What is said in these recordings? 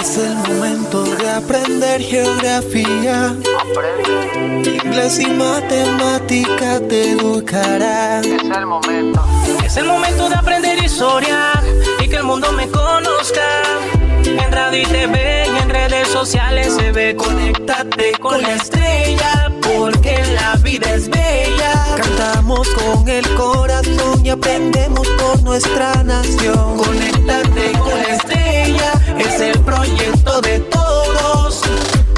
Es el momento de aprender geografía. Inglés y matemática te educará. Es el momento. Es el momento de aprender historia y que el mundo me conozca. En radio y TV y en redes sociales se ve. Conéctate con la estrella porque la vida es bella. Cantamos con el corazón y aprendemos por nuestra nación. Conéctate con la estrella, es el proyecto de todos.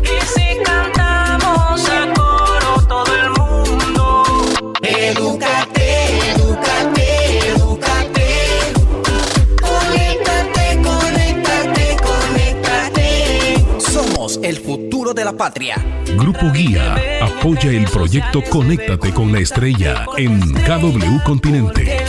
Y si cantamos a coro todo el mundo, Edúcate, edúcate, edúcate. Conéctate, conéctate, conéctate. Somos el futuro de la patria. Grupo Guía apoya el proyecto Conéctate con la Estrella en KW Continente.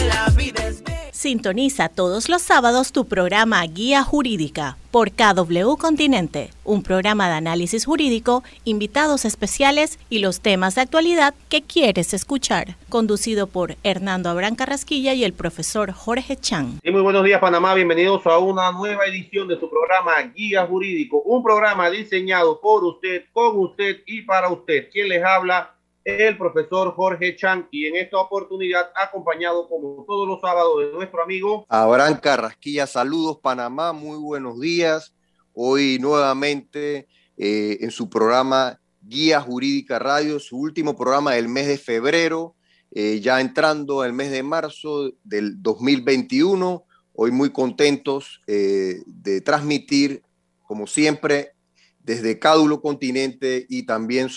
Sintoniza todos los sábados tu programa Guía Jurídica por KW Continente, un programa de análisis jurídico, invitados especiales y los temas de actualidad que quieres escuchar, conducido por Hernando Abrán Carrasquilla y el profesor Jorge Chan. Y muy buenos días, Panamá. Bienvenidos a una nueva edición de su programa Guía Jurídico, un programa diseñado por usted, con usted y para usted. Quien les habla, el profesor Jorge Chan, y en esta oportunidad acompañado como todos los sábados de nuestro amigo Abraham Carrasquilla, saludos Panamá, muy buenos días. Hoy nuevamente eh, en su programa Guía Jurídica Radio, su último programa del mes de febrero, eh, ya entrando el mes de marzo del 2021. Hoy muy contentos eh, de transmitir, como siempre, desde Cádulo Continente y también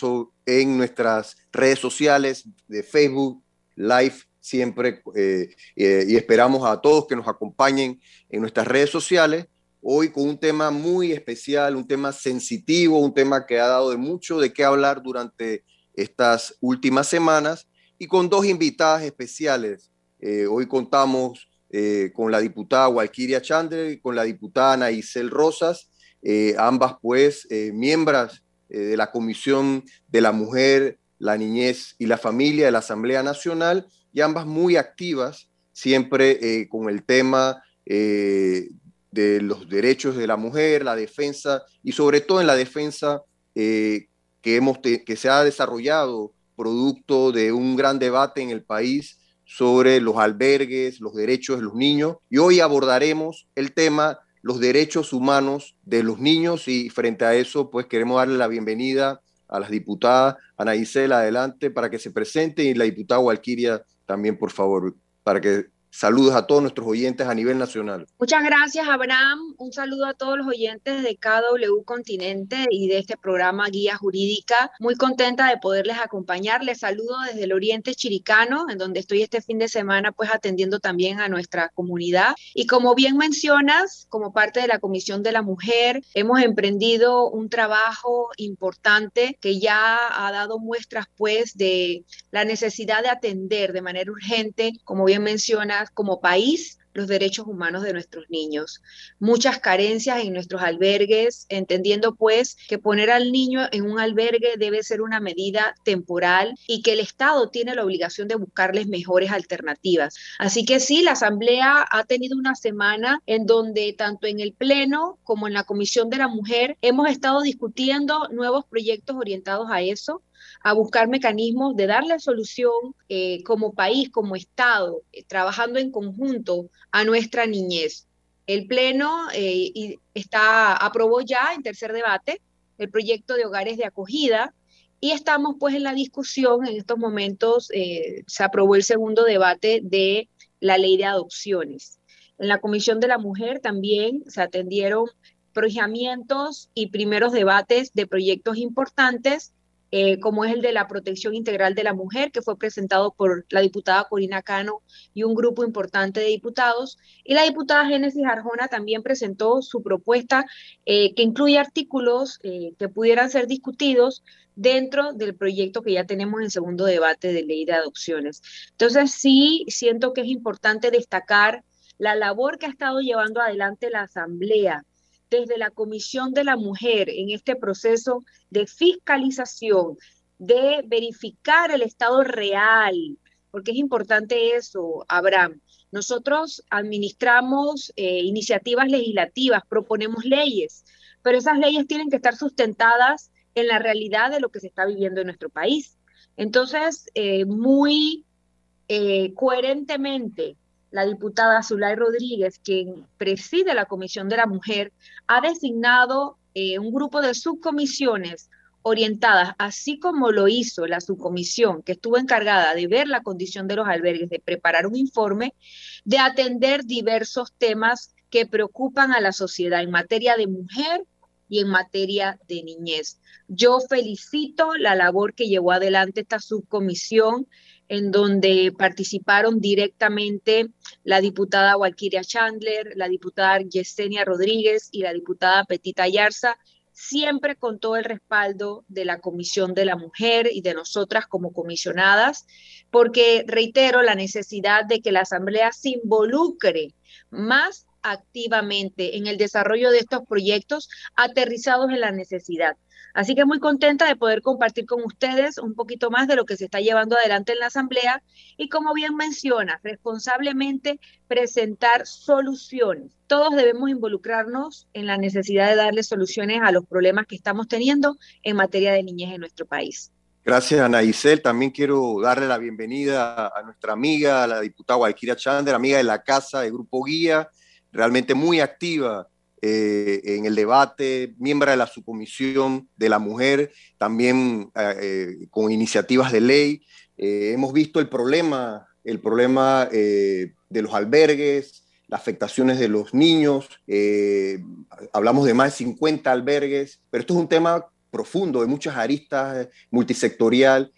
en nuestras redes sociales de Facebook, Live, siempre. eh, eh, y esperamos a todos que nos acompañen en nuestras redes sociales. Hoy con un tema muy especial, un tema sensitivo, un tema que ha dado de mucho de qué hablar durante estas últimas semanas y con dos invitadas especiales. Eh, hoy contamos eh, con la diputada Walkiria Chandler y con la diputada Ana Isel Rosas, ambas pues eh, miembros eh, de la Comisión de la Mujer, la Niñez y la Familia de la Asamblea Nacional y ambas muy activas siempre eh, con el tema eh, de los derechos de la mujer, la defensa y sobre todo en la defensa eh, que, hemos que se ha desarrollado producto de un gran debate en el país sobre los albergues, los derechos de los niños. Y hoy abordaremos el tema los derechos humanos de los niños y frente a eso pues queremos darle la bienvenida a las diputadas. Ana Isela adelante para que se presente y la diputada Walkiria también por favor para que saludos a todos nuestros oyentes a nivel nacional. Muchas gracias, Abraham. Un saludo a todos los oyentes de KW Continente y de este programa Guía Jurídica. Muy contenta de poderles acompañar. Les saludo desde el Oriente Chiricano, en donde estoy este fin de semana, pues atendiendo también a nuestra comunidad. Y como bien mencionas, como parte de la Comisión de la Mujer, hemos emprendido un trabajo importante que ya ha dado muestras, pues, de la necesidad de atender de manera urgente, como bien mencionas, como país los derechos humanos de nuestros niños. Muchas carencias en nuestros albergues, entendiendo pues que poner al niño en un albergue debe ser una medida temporal y que el Estado tiene la obligación de buscarles mejores alternativas. Así que sí, la Asamblea ha tenido una semana en donde tanto en el Pleno como en la Comisión de la Mujer hemos estado discutiendo nuevos proyectos orientados a eso, a buscar mecanismos de darle solución eh, como país, como Estado, eh, trabajando en conjunto a nuestra niñez. El Pleno eh, está, aprobó ya en tercer debate el proyecto de hogares de acogida y estamos pues en la discusión, en estos momentos eh, se aprobó el segundo debate de la ley de adopciones. En la Comisión de la Mujer también se atendieron pronunciamientos y primeros debates de proyectos importantes eh, como es el de la protección integral de la mujer, que fue presentado por la diputada Corina Cano y un grupo importante de diputados. Y la diputada Génesis Arjona también presentó su propuesta eh, que incluye artículos eh, que pudieran ser discutidos dentro del proyecto que ya tenemos en segundo debate de ley de adopciones. Entonces, sí, siento que es importante destacar la labor que ha estado llevando adelante la Asamblea desde la Comisión de la Mujer en este proceso de fiscalización, de verificar el estado real, porque es importante eso, Abraham. Nosotros administramos eh, iniciativas legislativas, proponemos leyes, pero esas leyes tienen que estar sustentadas en la realidad de lo que se está viviendo en nuestro país. Entonces, eh, muy eh, coherentemente, la diputada Zulay Rodríguez, quien preside la Comisión de la Mujer, ha designado eh, un grupo de subcomisiones orientadas, así como lo hizo la subcomisión que estuvo encargada de ver la condición de los albergues, de preparar un informe, de atender diversos temas que preocupan a la sociedad en materia de mujer y en materia de niñez. Yo felicito la labor que llevó adelante esta subcomisión en donde participaron directamente la diputada Walkiria Chandler, la diputada Yesenia Rodríguez y la diputada Petita Yarza, siempre con todo el respaldo de la Comisión de la Mujer y de nosotras como comisionadas, porque reitero la necesidad de que la Asamblea se involucre más activamente en el desarrollo de estos proyectos aterrizados en la necesidad. Así que muy contenta de poder compartir con ustedes un poquito más de lo que se está llevando adelante en la Asamblea y como bien menciona, responsablemente presentar soluciones. Todos debemos involucrarnos en la necesidad de darle soluciones a los problemas que estamos teniendo en materia de niñez en nuestro país. Gracias, Ana Isel. También quiero darle la bienvenida a nuestra amiga, la diputada Guayquira Chander, amiga de la Casa de Grupo Guía, realmente muy activa eh, en el debate, miembro de la subcomisión de la mujer, también eh, eh, con iniciativas de ley. hemos visto el problema, el problema de los albergues, las afectaciones de los niños. hablamos de más de 50 albergues, pero esto es un tema profundo, de muchas aristas, multisectorial.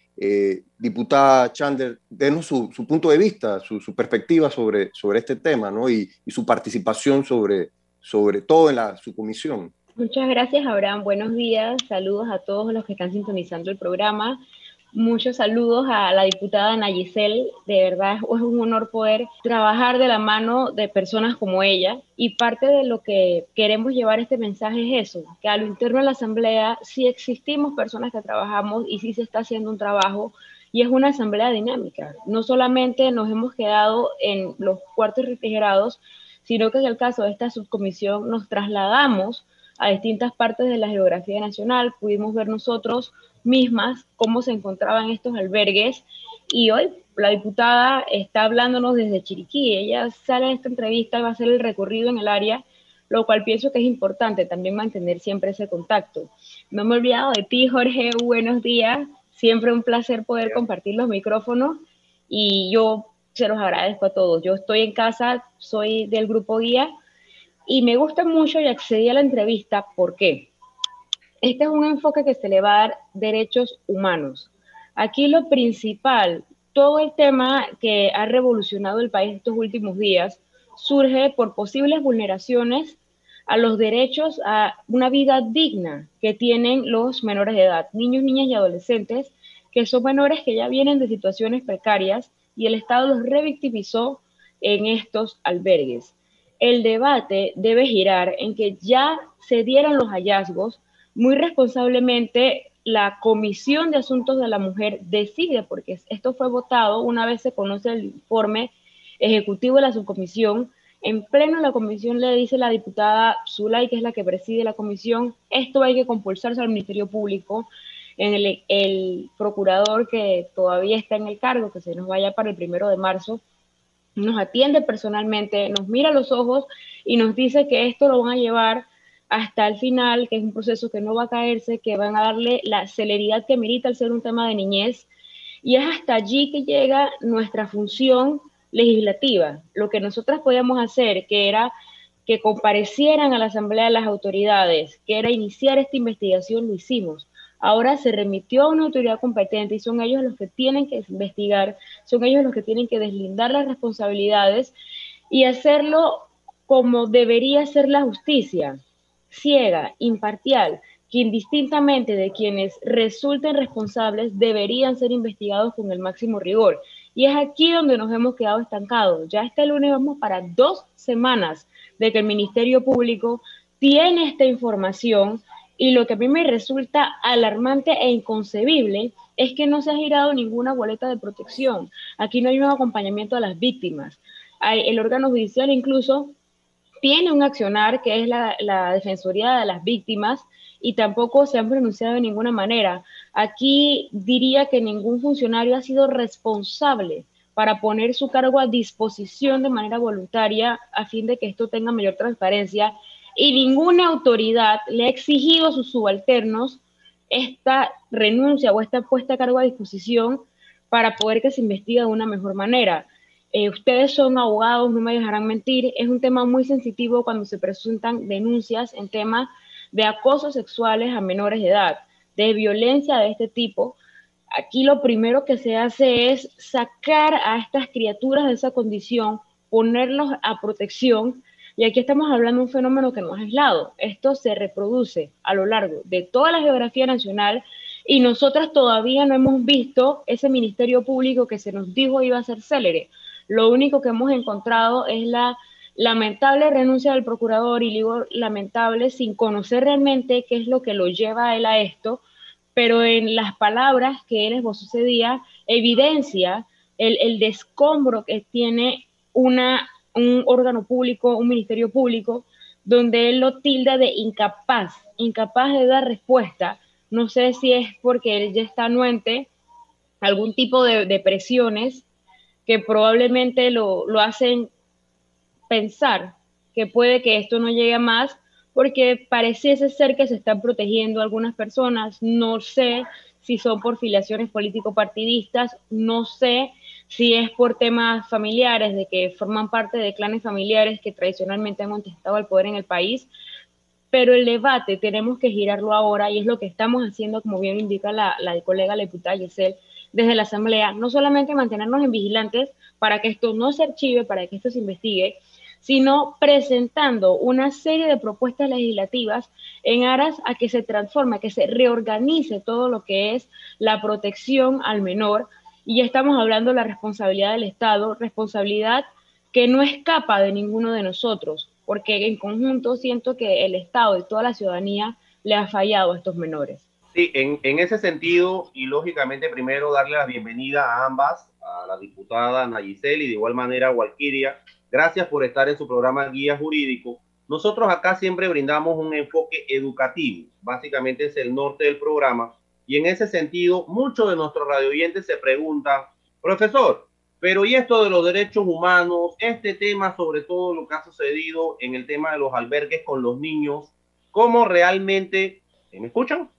Diputada Chandler, denos su, punto de vista, su, perspectiva sobre, sobre este tema ¿no? y, y su participación sobre, sobre todo en la subcomisión. Muchas gracias, Abraham. Buenos días. Saludos a todos los que están sintonizando el programa. Muchos saludos a la diputada Nayicel. De verdad es un honor poder trabajar de la mano de personas como ella. Y parte de lo que queremos llevar este mensaje es eso, que a lo interno de la Asamblea sí existimos personas que trabajamos y sí se está haciendo un trabajo y es una asamblea dinámica. No solamente nos hemos quedado en los cuartos refrigerados, sino que en el caso de esta subcomisión nos trasladamos a distintas partes de la geografía nacional, pudimos ver nosotros mismas cómo se encontraban estos albergues. Y hoy la diputada está hablándonos desde Chiriquí, ella sale de esta entrevista y va a hacer el recorrido en el área, lo cual pienso que es importante también mantener siempre ese contacto. No me he olvidado de ti, Jorge, buenos días, siempre un placer poder compartir los micrófonos y yo se los agradezco a todos. Yo estoy en casa, soy del grupo guía y me gusta mucho y accedí a la entrevista. Porque este es un enfoque que se le va a dar derechos humanos. Aquí lo principal, todo el tema que ha revolucionado el país estos últimos días surge por posibles vulneraciones a los derechos a una vida digna que tienen los menores de edad, niños, niñas y adolescentes, que son menores que ya vienen de situaciones precarias y el Estado los revictimizó en estos albergues. El debate debe girar en que ya se dieran los hallazgos, muy responsablemente la Comisión de Asuntos de la Mujer decide, porque esto fue votado una vez se conoce el informe ejecutivo de la subcomisión, en pleno la comisión le dice la diputada Zulay, que es la que preside la comisión, esto hay que compulsarse al Ministerio Público, en el, procurador que todavía está en el cargo, que se nos vaya para el primero de marzo, nos atiende personalmente, nos mira a los ojos y nos dice que esto lo van a llevar hasta el final, que es un proceso que no va a caerse, que van a darle la celeridad que merita al ser un tema de niñez. Y es hasta allí que llega nuestra función legislativa. Lo que nosotras podíamos hacer, que era que comparecieran a la Asamblea de las Autoridades, que era iniciar esta investigación, lo hicimos ahora se remitió a una autoridad competente y son ellos los que tienen que investigar, son ellos los que tienen que deslindar las responsabilidades y hacerlo como debería ser la justicia, ciega, imparcial, que indistintamente de quienes resulten responsables deberían ser investigados con el máximo rigor. Y es aquí donde nos hemos quedado estancados. Ya este lunes vamos para dos semanas de que el Ministerio Público tiene esta información y lo que a mí me resulta alarmante e inconcebible es que no se ha girado ninguna boleta de protección. Aquí no hay un acompañamiento a las víctimas. El órgano judicial incluso tiene un accionar que es la, Defensoría de las Víctimas y tampoco se han pronunciado de ninguna manera. Aquí diría que ningún funcionario ha sido responsable para poner su cargo a disposición de manera voluntaria a fin de que esto tenga mayor transparencia y ninguna autoridad le ha exigido a sus subalternos esta renuncia o esta puesta a cargo a disposición para poder que se investigue de una mejor manera. Eh, ustedes son abogados, no me dejarán mentir, es un tema muy sensitivo cuando se presentan denuncias en temas de acosos sexuales a menores de edad, de violencia de este tipo. Aquí lo primero que se hace es sacar a estas criaturas de esa condición, ponerlos a protección. Y aquí estamos hablando de un fenómeno que no es aislado. Esto se reproduce a lo largo de toda la geografía nacional y nosotras todavía no hemos visto ese ministerio público que se nos dijo iba a ser célere. Lo único que hemos encontrado es la lamentable renuncia del procurador y digo lamentable sin conocer realmente qué es lo que lo lleva él a esto, pero en las palabras que él esbozó ese día evidencia el, el descombro que tiene una, un órgano público, un ministerio público, donde él lo tilda de incapaz, incapaz de dar respuesta. No sé si es porque él ya está anuente, algún tipo de presiones que probablemente lo, lo hacen pensar que puede que esto no llegue a más porque pareciese ser que se están protegiendo algunas personas. No sé si son por filiaciones político-partidistas, no sé si es por temas familiares, de que forman parte de clanes familiares que tradicionalmente han contestado al poder en el país, pero el debate tenemos que girarlo ahora y es lo que estamos haciendo, como bien indica la, la colega la diputada Yesel, desde la Asamblea, no solamente mantenernos en vigilantes para que esto no se archive, para que esto se investigue, sino presentando una serie de propuestas legislativas en aras a que se transforme, a que se reorganice todo lo que es la protección al menor. Y ya estamos hablando de la responsabilidad del Estado, responsabilidad que no escapa de ninguno de nosotros, porque en conjunto siento que el Estado y toda la ciudadanía le ha fallado a estos menores. Sí, en, en ese sentido, y lógicamente primero darle la bienvenida a ambas, a la diputada Nayicel y de igual manera a Walkiria, Gracias por estar en su programa Guía Jurídico. Nosotros acá siempre brindamos un enfoque educativo, básicamente es el norte del programa, y en ese sentido muchos de nuestros radioyentes se preguntan, profesor, pero ¿y esto de los derechos humanos? Este tema, sobre todo lo que ha sucedido en el tema de los albergues con los niños, ¿cómo realmente... ¿Me escuchan?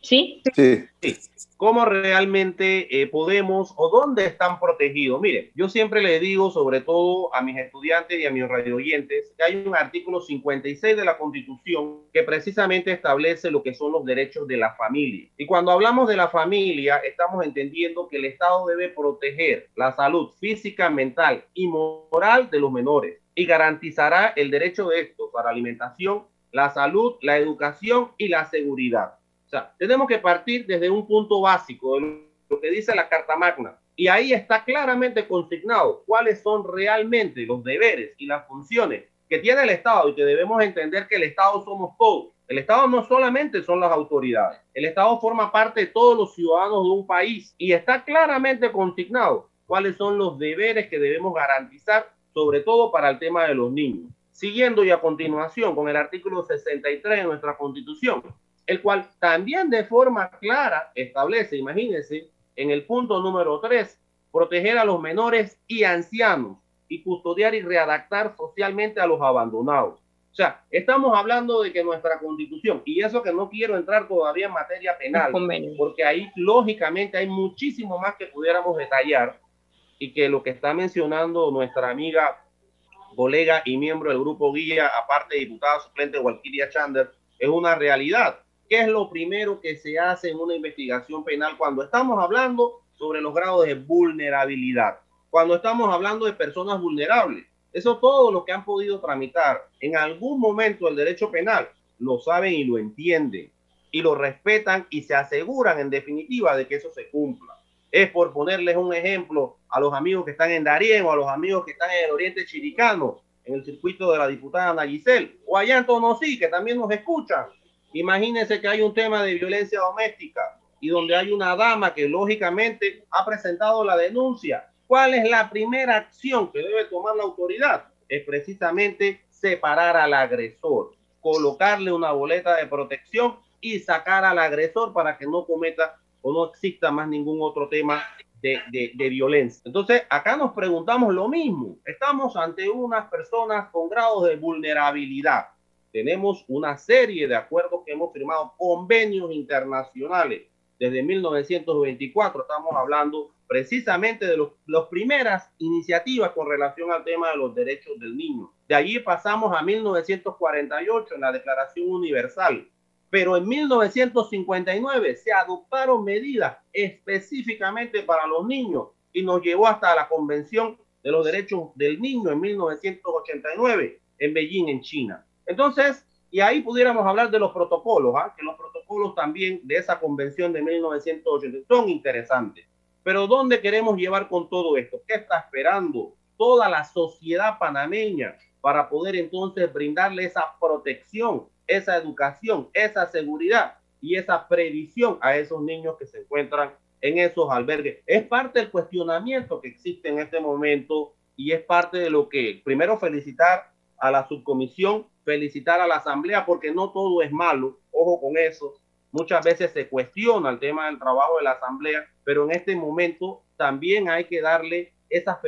Sí. Sí. sí cómo realmente eh, podemos o dónde están protegidos. Mire, yo siempre le digo, sobre todo a mis estudiantes y a mis radio oyentes, que hay un artículo 56 de la Constitución que precisamente establece lo que son los derechos de la familia. Y cuando hablamos de la familia, estamos entendiendo que el Estado debe proteger la salud física, mental y moral de los menores y garantizará el derecho de estos a la alimentación, la salud, la educación y la seguridad. O sea, tenemos que partir desde un punto básico lo que dice la Carta Magna. Y ahí está claramente consignado cuáles son realmente los deberes y las funciones que tiene el Estado y que debemos entender que el Estado somos todos. El Estado no solamente son las autoridades, el Estado forma parte de todos los ciudadanos de un país y está claramente consignado cuáles son los deberes que debemos garantizar, sobre todo para el tema de los niños. Siguiendo y a continuación con el artículo 63 de nuestra Constitución, el cual también de forma clara establece, imagínense, en el punto número 3, proteger a los menores y ancianos y custodiar y readaptar socialmente a los abandonados. O sea, estamos hablando de que nuestra constitución, y eso que no quiero entrar todavía en materia penal, porque ahí lógicamente hay muchísimo más que pudiéramos detallar y que lo que está mencionando nuestra amiga, colega y miembro del grupo guía, aparte diputada suplente Walkiria Chander, es una realidad ¿Qué es lo primero que se hace en una investigación penal cuando estamos hablando sobre los grados de vulnerabilidad? Cuando estamos hablando de personas vulnerables. Eso todo lo que han podido tramitar en algún momento el derecho penal lo saben y lo entienden y lo respetan y se aseguran en definitiva de que eso se cumpla. Es por ponerles un ejemplo a los amigos que están en Darien o a los amigos que están en el Oriente Chiricano, en el circuito de la diputada Ana o allá en Tonosí, que también nos escuchan. Imagínense que hay un tema de violencia doméstica y donde hay una dama que lógicamente ha presentado la denuncia. ¿Cuál es la primera acción que debe tomar la autoridad? Es precisamente separar al agresor, colocarle una boleta de protección y sacar al agresor para que no cometa o no exista más ningún otro tema de, de, violencia. Entonces, acá nos preguntamos lo mismo. Estamos ante unas personas con grados de vulnerabilidad tenemos una serie de acuerdos que hemos firmado, convenios internacionales. Desde 1924 estamos hablando precisamente de las primeras iniciativas con relación al tema de los derechos del niño. De allí pasamos a 1948 en la Declaración Universal. Pero en 1959 se adoptaron medidas específicamente para los niños y nos llevó hasta la Convención de los Derechos del Niño en 1989 en Beijing, en China. Entonces, y ahí pudiéramos hablar de los protocolos, ¿ah? que los protocolos también de esa convención de 1980 son interesantes. Pero ¿dónde queremos llevar con todo esto? ¿Qué está esperando toda la sociedad panameña para poder entonces brindarle esa protección, esa educación, esa seguridad y esa previsión a esos niños que se encuentran en esos albergues? Es parte del cuestionamiento que existe en este momento y es parte de lo que primero felicitar a la subcomisión felicitar a la Asamblea porque no todo es malo, ojo con eso. Muchas veces se cuestiona el tema del trabajo de la Asamblea, pero en este momento también hay que darle esas,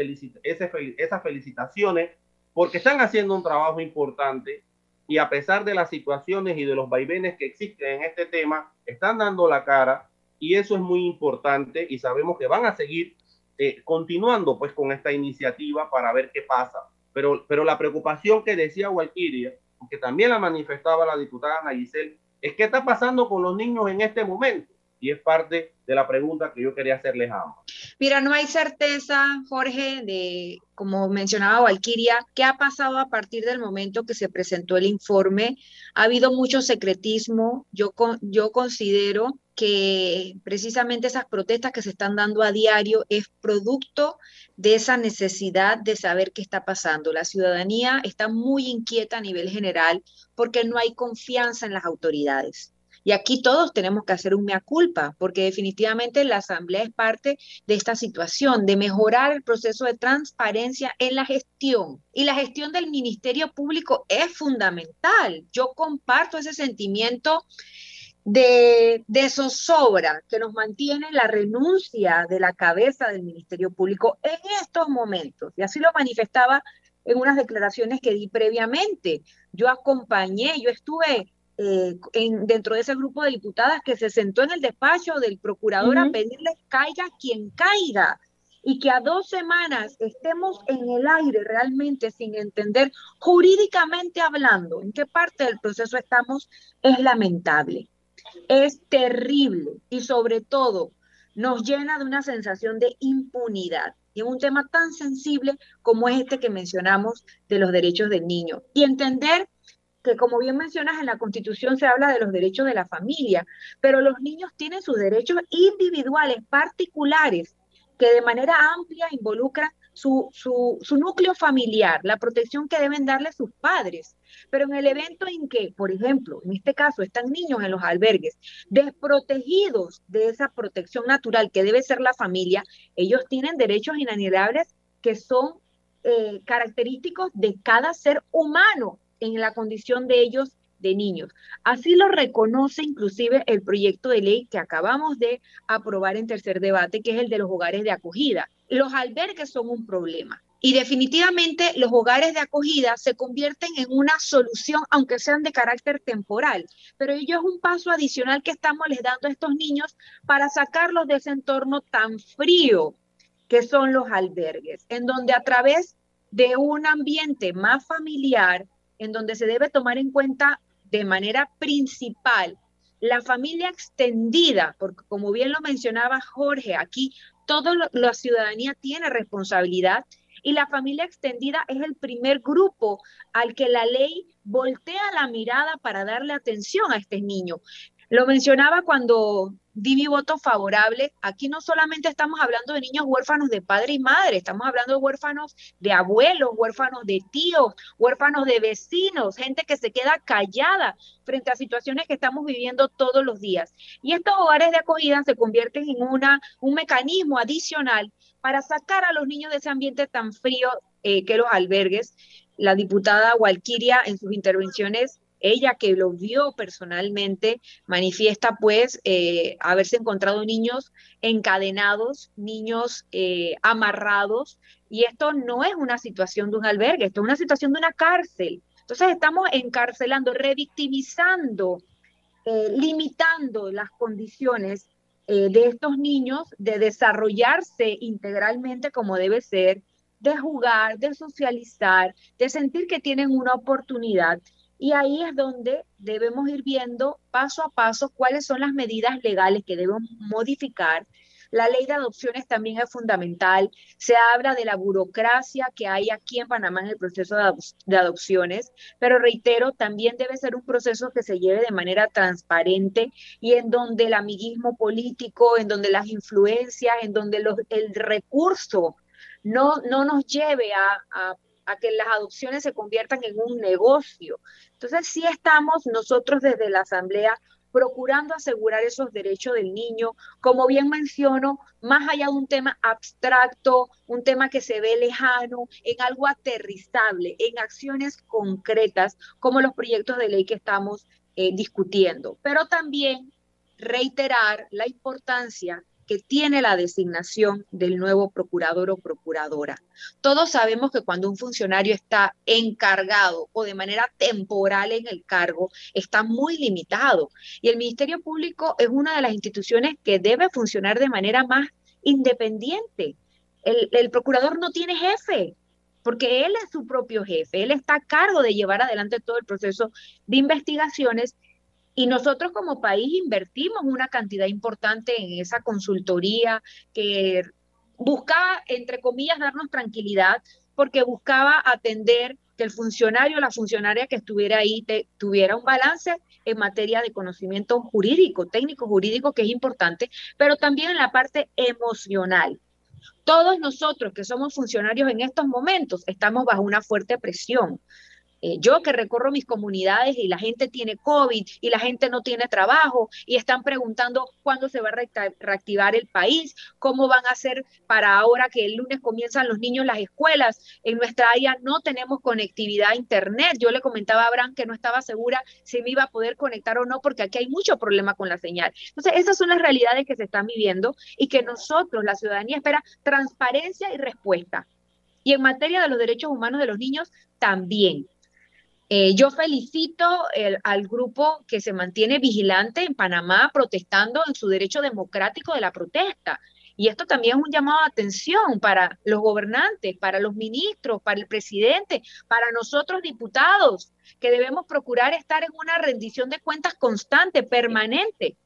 felicitaciones porque están haciendo un trabajo importante y a pesar de las situaciones y de los vaivenes que existen en este tema, están dando la cara y eso es muy importante y sabemos que van a seguir eh, continuando pues con esta iniciativa para ver qué pasa. Pero, pero la preocupación que decía Walkiria que también la manifestaba la diputada Ana Giselle, es qué está pasando con los niños en este momento. Y es parte de la pregunta que yo quería hacerles a ambos. Mira, no hay certeza, Jorge, de, como mencionaba Valquiria, qué ha pasado a partir del momento que se presentó el informe. Ha habido mucho secretismo. Yo, yo considero que precisamente esas protestas que se están dando a diario es producto de esa necesidad de saber qué está pasando. La ciudadanía está muy inquieta a nivel general porque no hay confianza en las autoridades. Y aquí todos tenemos que hacer un mea culpa, porque definitivamente la Asamblea es parte de esta situación, de mejorar el proceso de transparencia en la gestión. Y la gestión del Ministerio Público es fundamental. Yo comparto ese sentimiento de, de zozobra que nos mantiene la renuncia de la cabeza del Ministerio Público en estos momentos. Y así lo manifestaba en unas declaraciones que di previamente. Yo acompañé, yo estuve eh, en, dentro de ese grupo de diputadas que se sentó en el despacho del procurador a pedirle caiga quien caiga y que a dos semanas estemos en el aire realmente sin entender jurídicamente hablando en qué parte del proceso estamos es lamentable es terrible y sobre todo nos llena de una sensación de impunidad y en un tema tan sensible como es este que mencionamos de los derechos del niño. Y entender que como bien mencionas en la Constitución se habla de los derechos de la familia, pero los niños tienen sus derechos individuales, particulares, que de manera amplia involucran su, su, núcleo familiar, la protección que deben darle sus padres. Pero en el evento en que, por ejemplo, en este caso, están niños en los albergues, desprotegidos de esa protección natural que debe ser la familia, ellos tienen derechos inalienables que son eh, característicos de cada ser humano en la condición de ellos de niños. Así lo reconoce inclusive el proyecto de ley que acabamos de aprobar en tercer debate, que es el de los hogares de acogida los albergues son un problema. Y definitivamente los hogares de acogida se convierten en una solución, aunque sean de carácter temporal. Pero ello es un paso adicional que estamos les dando a estos niños para sacarlos de ese entorno tan frío que son los albergues, en donde a través de un ambiente más familiar, en donde se debe tomar en cuenta de manera principal la familia extendida, porque como bien lo mencionaba Jorge, aquí toda la ciudadanía tiene responsabilidad y la familia extendida es el primer grupo al que la ley voltea la mirada para darle atención a este niño. Lo mencionaba cuando di mi voto favorable. Aquí no solamente estamos hablando de niños huérfanos de padre y madre, estamos hablando de huérfanos de abuelos, huérfanos de tíos, huérfanos de vecinos, gente que se queda callada frente a situaciones que estamos viviendo todos los días. Y estos hogares de acogida se convierten en una, un mecanismo adicional para sacar a los niños de ese ambiente tan frío eh, que los albergues. La diputada Walquiria en sus intervenciones ella que lo vio personalmente manifiesta pues eh, haberse encontrado niños encadenados, niños eh, amarrados, y esto no es una situación de un albergue, esto es una situación de una cárcel. Entonces estamos encarcelando, revictimizando, eh, limitando las condiciones de estos niños de desarrollarse integralmente como debe ser, de jugar, de socializar, de sentir que tienen una oportunidad y ahí es donde debemos ir viendo paso a paso cuáles son las medidas legales que debemos modificar. La ley de adopciones también es fundamental. Se habla de la burocracia que hay aquí en Panamá en el proceso de, adopciones, pero reitero, también debe ser un proceso que se lleve de manera transparente y en donde el amiguismo político, en donde las influencias, en donde el recurso no, no nos lleve a a que las adopciones se conviertan en un negocio. Entonces, sí estamos nosotros desde la Asamblea procurando asegurar esos derechos del niño, como bien menciono, más allá de un tema abstracto, un tema que se ve lejano, en algo aterrizable, en acciones concretas, como los proyectos de ley que estamos eh, discutiendo. Pero también reiterar la importancia que tiene la designación del nuevo procurador o procuradora. Todos sabemos que cuando un funcionario está encargado o de manera temporal en el cargo, está muy limitado. Y el Ministerio Público es una de las instituciones que debe funcionar de manera más independiente. El, procurador no tiene jefe, porque él es su propio jefe, él está a cargo de llevar adelante todo el proceso de investigaciones y nosotros como país invertimos una cantidad importante en esa consultoría que buscaba, entre comillas, darnos tranquilidad porque buscaba atender que el funcionario o la funcionaria que estuviera ahí tuviera un balance en materia de conocimiento jurídico, técnico jurídico, que es importante, pero también en la parte emocional. Todos nosotros que somos funcionarios en estos momentos estamos bajo una fuerte presión eh, yo que recorro mis comunidades y la gente tiene COVID y la gente no tiene trabajo y están preguntando cuándo se va a reactivar el país, cómo van a hacer para ahora que el lunes comienzan los niños las escuelas. En nuestra área no tenemos conectividad a Internet. Yo le comentaba a Abraham que no estaba segura si me iba a poder conectar o no porque aquí hay mucho problema con la señal. Entonces, esas son las realidades que se están viviendo y que nosotros, la ciudadanía, espera transparencia y respuesta. Y en materia de los derechos humanos de los niños, también. Eh, yo felicito al grupo que se mantiene vigilante en Panamá protestando en su derecho democrático de la protesta. Y esto también es un llamado de atención para los gobernantes, para los ministros, para el presidente, para nosotros diputados, que debemos procurar estar en una rendición de cuentas constante, permanente.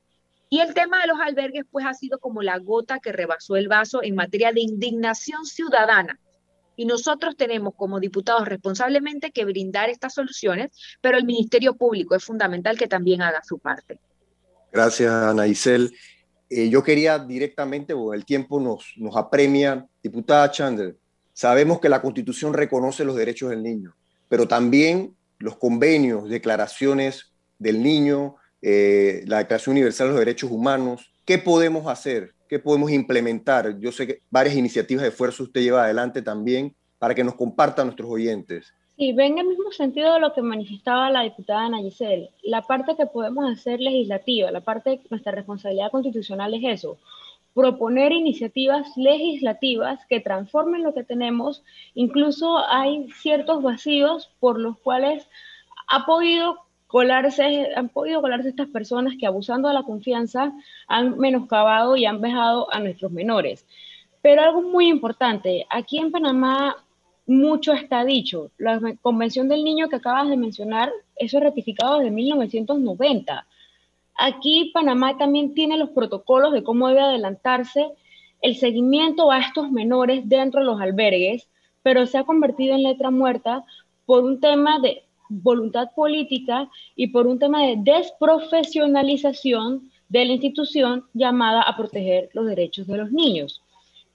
Y el tema de los albergues, pues, ha sido como la gota que rebasó el vaso en materia de indignación ciudadana y nosotros tenemos como diputados responsablemente que brindar estas soluciones, pero el Ministerio Público es fundamental que también haga su parte. Gracias, Ana Isel. Eh, yo quería directamente, porque el tiempo nos, apremia, diputada Chandler, sabemos que la Constitución reconoce los derechos del niño, pero también los convenios, declaraciones del niño, eh, la Declaración Universal de los Derechos Humanos, ¿qué podemos hacer ¿Qué podemos implementar? Yo sé que varias iniciativas de esfuerzo usted lleva adelante también para que nos compartan nuestros oyentes. Sí, ven en el mismo sentido de lo que manifestaba la diputada Ana Giselle. La parte que podemos hacer legislativa, la parte de nuestra responsabilidad constitucional es eso, proponer iniciativas legislativas que transformen lo que tenemos. Incluso hay ciertos vacíos por los cuales ha podido colarse, han podido colarse estas personas que abusando de la confianza han menoscabado y han vejado a nuestros menores. Pero algo muy importante, aquí en Panamá mucho está dicho. La Convención del Niño que acabas de mencionar, eso es ratificado desde 1990. Aquí Panamá también tiene los protocolos de cómo debe adelantarse el seguimiento a estos menores dentro de los albergues, pero se ha convertido en letra muerta por un tema de voluntad política y por un tema de desprofesionalización de la institución llamada a proteger los derechos de los niños.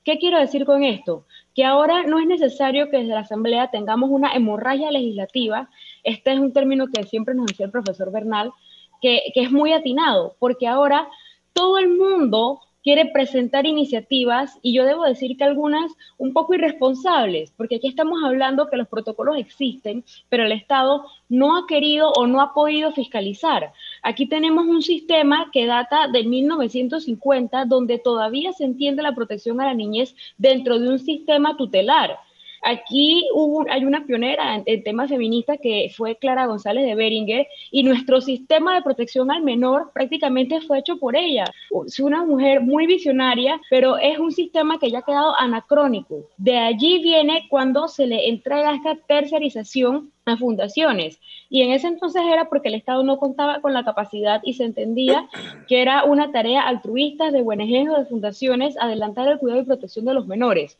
¿Qué quiero decir con esto? Que ahora no es necesario que desde la Asamblea tengamos una hemorragia legislativa. Este es un término que siempre nos decía el profesor Bernal, que, que es muy atinado, porque ahora todo el mundo quiere presentar iniciativas y yo debo decir que algunas un poco irresponsables, porque aquí estamos hablando que los protocolos existen, pero el Estado no ha querido o no ha podido fiscalizar. Aquí tenemos un sistema que data de 1950, donde todavía se entiende la protección a la niñez dentro de un sistema tutelar. Aquí hay una pionera en, el tema feminista que fue Clara González de Beringer y nuestro sistema de protección al menor prácticamente fue hecho por ella. Es una mujer muy visionaria, pero es un sistema que ya ha quedado anacrónico. De allí viene cuando se le entrega esta tercerización a fundaciones. Y en ese entonces era porque el Estado no contaba con la capacidad y se entendía que era una tarea altruista de ONGs o de fundaciones adelantar el cuidado y protección de los menores.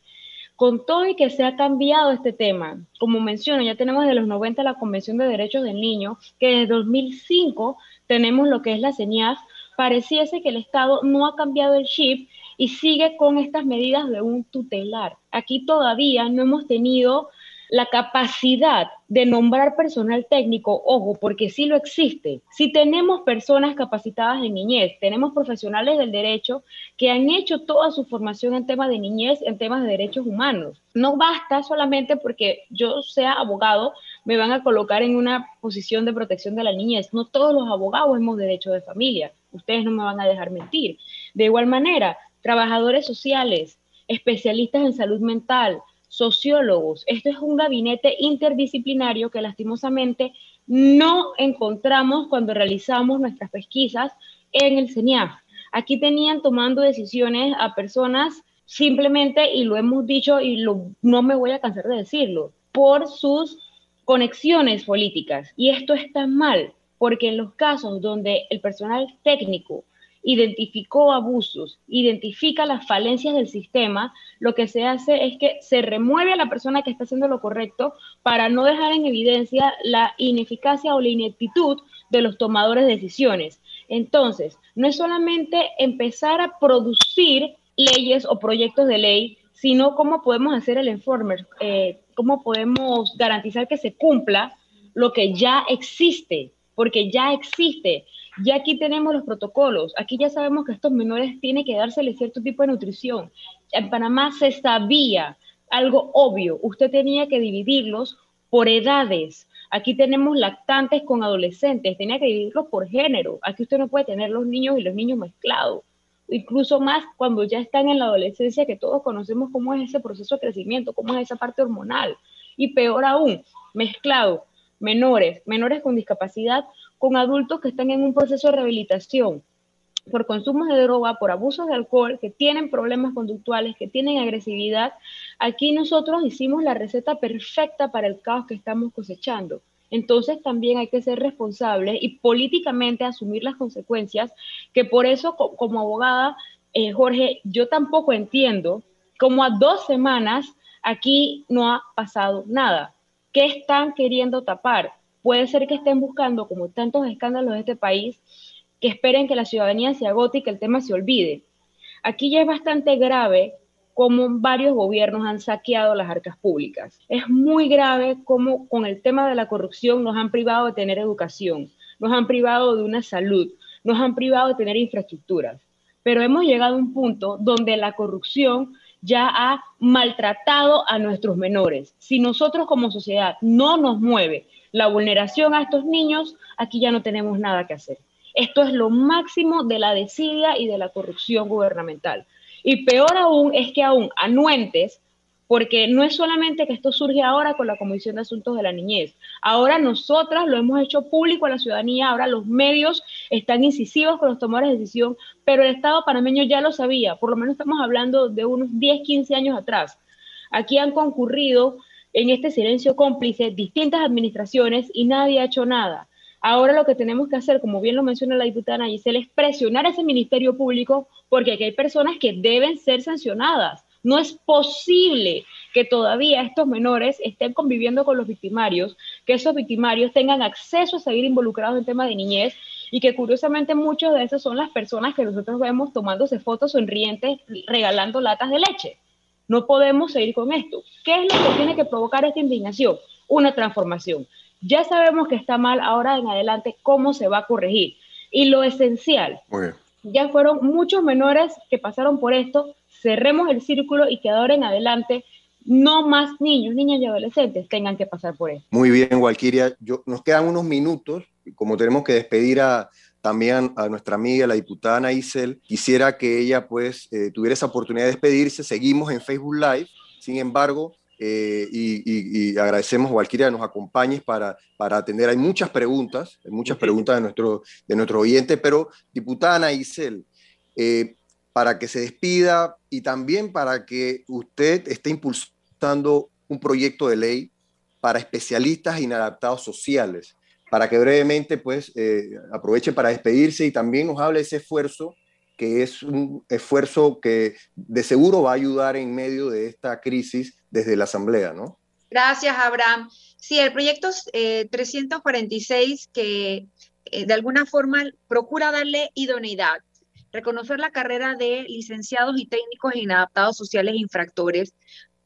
Con todo y que se ha cambiado este tema, como menciono, ya tenemos de los 90 la Convención de Derechos del Niño, que desde 2005 tenemos lo que es la CENIAF, pareciese que el Estado no ha cambiado el chip y sigue con estas medidas de un tutelar. Aquí todavía no hemos tenido la capacidad de nombrar personal técnico, ojo, porque sí lo existe. Si tenemos personas capacitadas en niñez, tenemos profesionales del derecho que han hecho toda su formación en temas de niñez, en temas de derechos humanos. No basta solamente porque yo sea abogado, me van a colocar en una posición de protección de la niñez. No todos los abogados hemos derecho de familia. Ustedes no me van a dejar mentir. De igual manera, trabajadores sociales, especialistas en salud mental, sociólogos. Esto es un gabinete interdisciplinario que lastimosamente no encontramos cuando realizamos nuestras pesquisas en el CENIAF. Aquí tenían tomando decisiones a personas simplemente, y lo hemos dicho y no me voy a cansar de decirlo, por sus conexiones políticas. Y esto está mal, porque en los casos donde el personal técnico identificó abusos, identifica las falencias del sistema, lo que se hace es que se remueve a la persona que está haciendo lo correcto para no dejar en evidencia la ineficacia o la ineptitud de los tomadores de decisiones. Entonces, no es solamente empezar a producir leyes o proyectos de ley, sino cómo podemos hacer el informer, eh, cómo podemos garantizar que se cumpla lo que ya existe, porque ya existe. Ya aquí tenemos los protocolos, aquí ya sabemos que a estos menores tiene que dársele cierto tipo de nutrición. En Panamá se sabía algo obvio, usted tenía que dividirlos por edades. Aquí tenemos lactantes con adolescentes, tenía que dividirlos por género. Aquí usted no puede tener los niños y los niños mezclados. Incluso más cuando ya están en la adolescencia, que todos conocemos cómo es ese proceso de crecimiento, cómo es esa parte hormonal. Y peor aún, mezclado, menores, menores con discapacidad con adultos que están en un proceso de rehabilitación por consumo de droga, por abusos de alcohol, que tienen problemas conductuales, que tienen agresividad. Aquí nosotros hicimos la receta perfecta para el caos que estamos cosechando. Entonces también hay que ser responsables y políticamente asumir las consecuencias, que por eso como abogada, eh, Jorge, yo tampoco entiendo cómo a dos semanas aquí no ha pasado nada. ¿Qué están queriendo tapar? Puede ser que estén buscando, como tantos escándalos de este país, que esperen que la ciudadanía se agote y que el tema se olvide. Aquí ya es bastante grave cómo varios gobiernos han saqueado las arcas públicas. Es muy grave cómo con el tema de la corrupción nos han privado de tener educación, nos han privado de una salud, nos han privado de tener infraestructuras. Pero hemos llegado a un punto donde la corrupción ya ha maltratado a nuestros menores. Si nosotros como sociedad no nos mueve la vulneración a estos niños, aquí ya no tenemos nada que hacer. Esto es lo máximo de la desidia y de la corrupción gubernamental. Y peor aún es que aún anuentes, porque no es solamente que esto surge ahora con la Comisión de Asuntos de la Niñez, ahora nosotras lo hemos hecho público a la ciudadanía, ahora los medios están incisivos con los tomadores de decisión, pero el Estado panameño ya lo sabía, por lo menos estamos hablando de unos 10, 15 años atrás. Aquí han concurrido en este silencio cómplice distintas administraciones y nadie ha hecho nada. Ahora lo que tenemos que hacer, como bien lo menciona la diputada Giselle, es presionar a ese Ministerio Público porque aquí hay personas que deben ser sancionadas. No es posible que todavía estos menores estén conviviendo con los victimarios, que esos victimarios tengan acceso a seguir involucrados en temas de niñez y que curiosamente muchos de esos son las personas que nosotros vemos tomándose fotos sonrientes, regalando latas de leche. No podemos seguir con esto. ¿Qué es lo que tiene que provocar esta indignación? Una transformación. Ya sabemos que está mal, ahora en adelante, ¿cómo se va a corregir? Y lo esencial, ya fueron muchos menores que pasaron por esto, cerremos el círculo y que ahora en adelante no más niños, niñas y adolescentes tengan que pasar por esto. Muy bien, Walquiria. nos quedan unos minutos, como tenemos que despedir a, también a nuestra amiga, la diputada Ana Isel, quisiera que ella pues eh, tuviera esa oportunidad de despedirse. Seguimos en Facebook Live, sin embargo, eh, y, agradecemos a Valkyria que nos acompañes para, para atender. Hay muchas preguntas, hay muchas preguntas de nuestro, de nuestro oyente, pero diputada Ana Isel, eh, para que se despida y también para que usted esté impulsando un proyecto de ley para especialistas inadaptados sociales, para que brevemente pues eh, aproveche para despedirse y también nos hable de ese esfuerzo que es un esfuerzo que de seguro va a ayudar en medio de esta crisis desde la Asamblea, ¿no? Gracias, Abraham. Sí, el proyecto 346 eh, que eh, de alguna forma procura darle idoneidad, reconocer la carrera de licenciados y técnicos en adaptados sociales e infractores,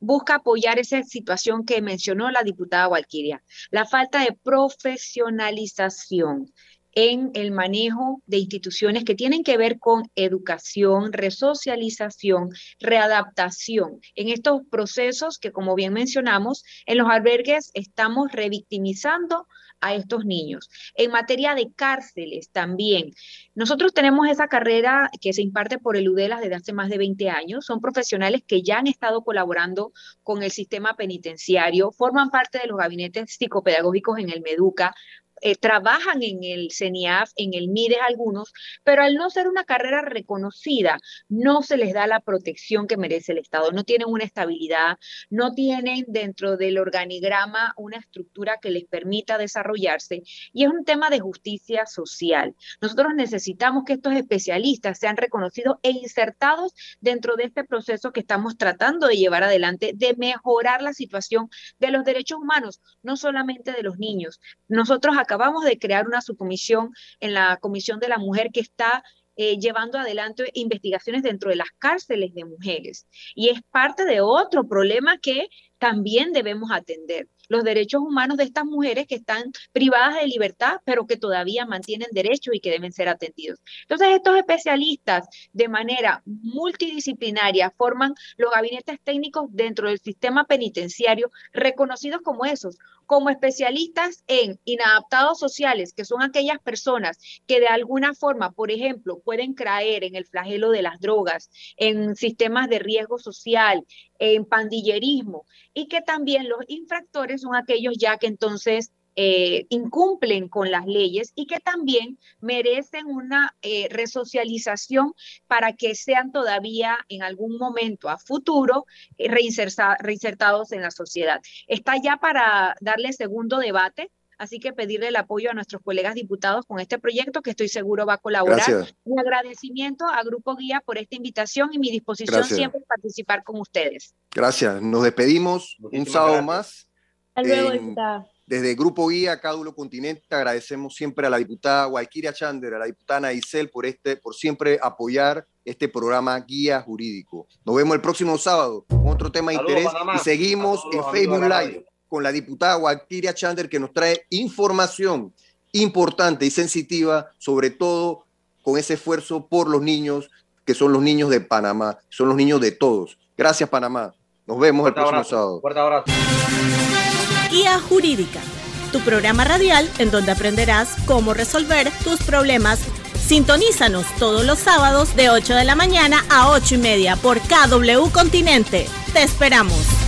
busca apoyar esa situación que mencionó la diputada Walquiria, la falta de profesionalización en el manejo de instituciones que tienen que ver con educación, resocialización, readaptación. En estos procesos que, como bien mencionamos, en los albergues estamos revictimizando a estos niños. En materia de cárceles también. Nosotros tenemos esa carrera que se imparte por el UDELAS desde hace más de 20 años. Son profesionales que ya han estado colaborando con el sistema penitenciario, forman parte de los gabinetes psicopedagógicos en el MEDUCA, eh, trabajan en el CENIAF, en el MIDES algunos, pero al no ser una carrera reconocida, no se les da la protección que merece el Estado, no tienen una estabilidad, no tienen dentro del organigrama una estructura que les permita desarrollarse y es un tema de justicia social. Nosotros necesitamos que estos especialistas sean reconocidos e insertados dentro de este proceso que estamos tratando de llevar adelante, de mejorar la situación de los derechos humanos, no solamente de los niños. Nosotros acabamos de crear una subcomisión en la Comisión de la Mujer que está eh, llevando adelante investigaciones dentro de las cárceles de mujeres. Y es parte de otro problema que también debemos atender los derechos humanos de estas mujeres que están privadas de libertad, pero que todavía mantienen derechos y que deben ser atendidos. Entonces, estos especialistas de manera multidisciplinaria forman los gabinetes técnicos dentro del sistema penitenciario reconocidos como esos, como especialistas en inadaptados sociales, que son aquellas personas que de alguna forma, por ejemplo, pueden caer en el flagelo de las drogas, en sistemas de riesgo social, en pandillerismo, y que también los infractores son aquellos ya que entonces eh, incumplen con las leyes y que también merecen una eh, resocialización para que sean todavía en algún momento a futuro eh, reinsertados en la sociedad. Está ya para darle segundo debate. Así que pedirle el apoyo a nuestros colegas diputados con este proyecto que estoy seguro va a colaborar. Mi agradecimiento a Grupo Guía por esta invitación y mi disposición siempre a participar con ustedes. Gracias. Nos despedimos un sábado más. Hasta luego, diputada. Desde Grupo Guía, Cádulo Continente, agradecemos siempre a la diputada Walkiria Chander, a la diputada Naisel por, este, por siempre apoyar este programa Guía Jurídico. Nos vemos el próximo sábado con otro tema de interés y seguimos en Facebook Live con la diputada Walkiria Chander que nos trae información importante y sensitiva, sobre todo con ese esfuerzo por los niños que son los niños de Panamá, son los niños de todos. Gracias Panamá. Nos vemos el próximo sábado. Fuerte abrazo. Guía Jurídica, tu programa radial en donde aprenderás cómo resolver tus problemas. Sintonízanos todos los sábados de 8 de la mañana a 8 y media por KW Continente. Te esperamos.